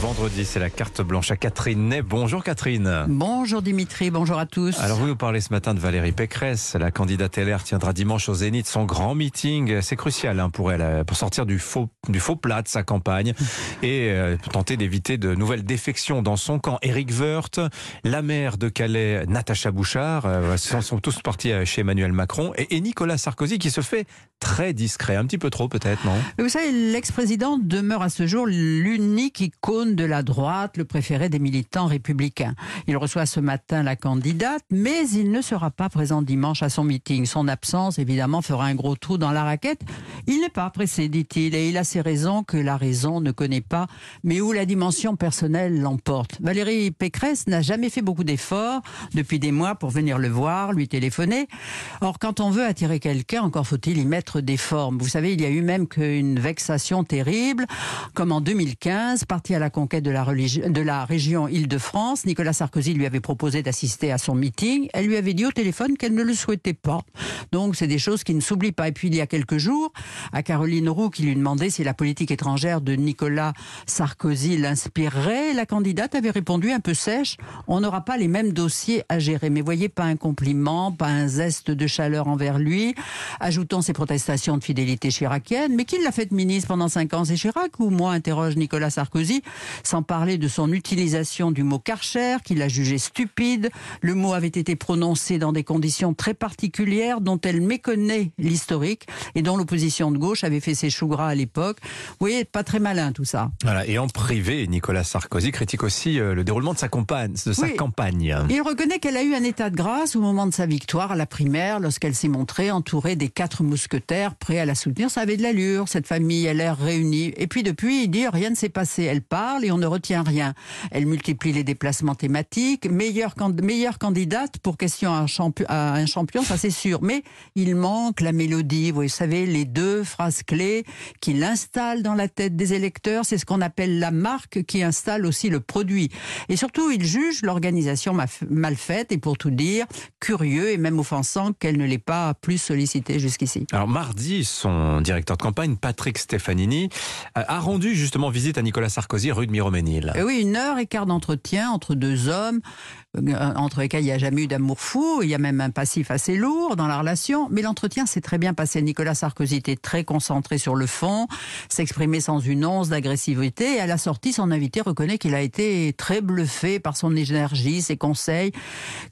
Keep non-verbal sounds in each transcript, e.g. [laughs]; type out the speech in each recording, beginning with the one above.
vendredi, c'est la carte blanche à Catherine Ney. Bonjour Catherine. Bonjour Dimitri, bonjour à tous. Alors vous nous parlez ce matin de Valérie Pécresse. La candidate LR tiendra dimanche au Zénith son grand meeting. C'est crucial hein, pour elle, euh, pour sortir du faux, du faux plat de sa campagne [laughs] et euh, tenter d'éviter de nouvelles défections dans son camp. Éric Woerth, la maire de Calais, Natacha Bouchard, euh, sont, sont tous partis chez Emmanuel Macron et, et Nicolas Sarkozy qui se fait très discret, un petit peu trop peut-être, non? Vous savez, l'ex-président demeure à ce jour l'unique icône de la droite, le préféré des militants républicains. Il reçoit ce matin la candidate, mais il ne sera pas présent dimanche à son meeting. Son absence, évidemment, fera un gros trou dans la raquette. Il n'est pas pressé, dit-il, et il a ses raisons que la raison ne connaît pas, mais où la dimension personnelle l'emporte. Valérie Pécresse n'a jamais fait beaucoup d'efforts depuis des mois pour venir le voir, lui téléphoner. Or, quand on veut attirer quelqu'un, encore faut-il y mettre des formes. Vous savez, il y a eu même qu'une vexation terrible, comme en 2015, parti à la conquête de la, région Île-de-France, Nicolas Sarkozy lui avait proposé d'assister à son meeting. Elle lui avait dit au téléphone qu'elle ne le souhaitait pas. Donc, c'est des choses qui ne s'oublient pas. Et puis, il y a quelques jours, à Caroline Roux, qui lui demandait si la politique étrangère de Nicolas Sarkozy l'inspirerait, la candidate avait répondu un peu sèche on n'aura pas les mêmes dossiers à gérer. Mais voyez, pas un compliment, pas un zeste de chaleur envers lui. Ajoutons ses protestations de fidélité chiracienne. Mais qui l'a fait ministre pendant cinq ans? C'est Chirac ou moi? interroge Nicolas Sarkozy, sans parler de son utilisation du mot Karcher, qu'il a jugé stupide. Le mot avait été prononcé dans des conditions très particulières dont elle méconnaît l'historique et dont l'opposition de gauche avait fait ses choux gras à l'époque. Vous voyez, pas très malin tout ça. Voilà. Et en privé, Nicolas Sarkozy critique aussi euh, le déroulement de sa campagne. De sa Oui. campagne. Il reconnaît qu'elle a eu un état de grâce au moment de sa victoire à la primaire, lorsqu'elle s'est montrée entourée des quatre mousquetaires prêts à la soutenir. Ça avait de l'allure, cette famille, elle l'air réunie. Et puis depuis, il dit rien ne s'est passé. Elle et on ne retient rien. Elle multiplie les déplacements thématiques. Meilleure, meilleure candidate pour question à un, champion, ça c'est sûr. Mais il manque la mélodie. Vous savez, les deux phrases clés qui l'installent dans la tête des électeurs, c'est ce qu'on appelle la marque qui installe aussi le produit. Et surtout, il juge l'organisation mal faite et pour tout dire, curieux et même offensant qu'elle ne l'ait pas plus sollicité jusqu'ici. Alors mardi, son directeur de campagne, Patrick Stefanini, a a rendu justement visite à Nicolas Sarkozy de Miroménil. Et oui, une heure et quart d'entretien entre deux hommes, euh, entre lesquels il n'y a jamais eu d'amour fou, il y a même un passif assez lourd dans la relation, mais l'entretien s'est très bien passé. Nicolas Sarkozy était très concentré sur le fond, s'exprimait sans une once d'agressivité, et à la sortie, son invité reconnaît qu'il a été très bluffé par son énergie, ses conseils.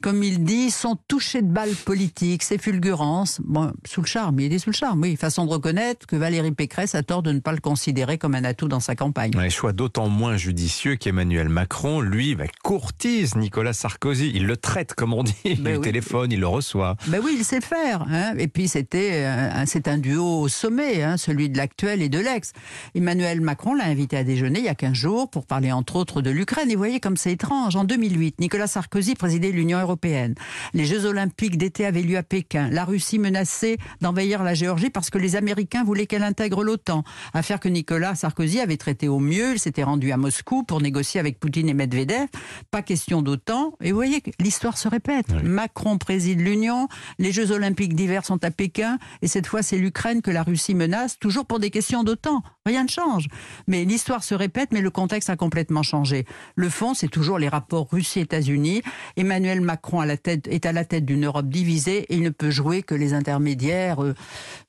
Comme il dit, son toucher de balle politique, ses fulgurances, bon, sous le charme, il est sous le charme, oui, façon de reconnaître que Valérie Pécresse a tort de ne pas le considérer comme un atout dans sa campagne. Un choix d'autant moins judicieux qu'Emmanuel Macron, lui, bah, courtise Nicolas Sarkozy. Il le traite, comme on dit. Il Ben le oui. téléphone, il le reçoit. Ben oui, il sait faire. Hein. Et puis c'était, euh, c'est un duo au sommet, hein, celui de l'actuel et de l'ex. Emmanuel Macron l'a invité à déjeuner il y a 15 jours pour parler entre autres de l'Ukraine. Et vous voyez comme c'est étrange. En 2008, Nicolas Sarkozy présidait l'Union européenne. Les Jeux olympiques d'été avaient lieu à Pékin. La Russie menaçait d'envahir la Géorgie parce que les Américains voulaient qu'elle intègre l'OTAN. Affaire que Nicolas Sarkozy avait traité au mieux. Il s'était rendu à Moscou pour négocier avec Poutine et Medvedev. Pas question d'OTAN. Et vous voyez l'histoire se répète. Macron préside l'Union. Les Jeux olympiques d'hiver sont à Pékin. Et cette fois, c'est l'Ukraine que la Russie menace, toujours pour des questions d'OTAN. Rien ne change. Mais l'histoire se répète, mais le contexte a complètement changé. Le fond, c'est toujours les rapports Russie-États-Unis. Emmanuel Macron à la tête, est à la tête d'une Europe divisée et il ne peut jouer que les intermédiaires euh,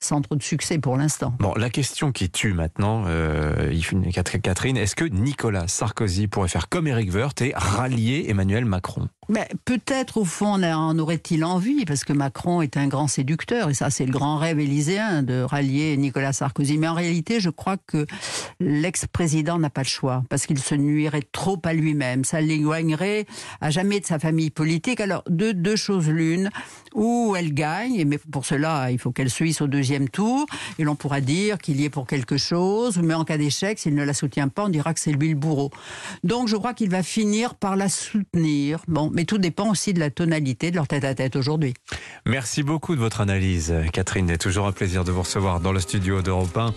sans trop de succès pour l'instant. Bon, la question qui tue maintenant, euh, Catherine, est-ce que Nicolas Sarkozy pourrait faire comme Éric Woerth et rallier Emmanuel Macron Mais peut-être au fond en aurait-il envie, parce que Macron est un grand séducteur, et ça c'est le grand rêve élyséen de rallier Nicolas Sarkozy. Mais en réalité, je crois que l'ex-président n'a pas le choix, parce qu'il se nuirait trop à lui-même. Ça l'éloignerait à jamais de sa famille politique. Alors, deux, deux choses l'une, ou elle gagne, mais pour cela, il faut qu'elle suisse au deuxième tour, et l'on pourra dire qu'il y est pour quelque chose, mais en cas d'échec, s'il ne la soutient pas, on dira que c'est lui le bourreau. Donc, je crois qu'il va finir par la soutenir. Bon, mais tout dépend aussi de la tonalité de leur tête-à-tête aujourd'hui. Merci beaucoup de votre analyse, Catherine. C'est toujours un plaisir de vous recevoir dans le studio d'Europe 1.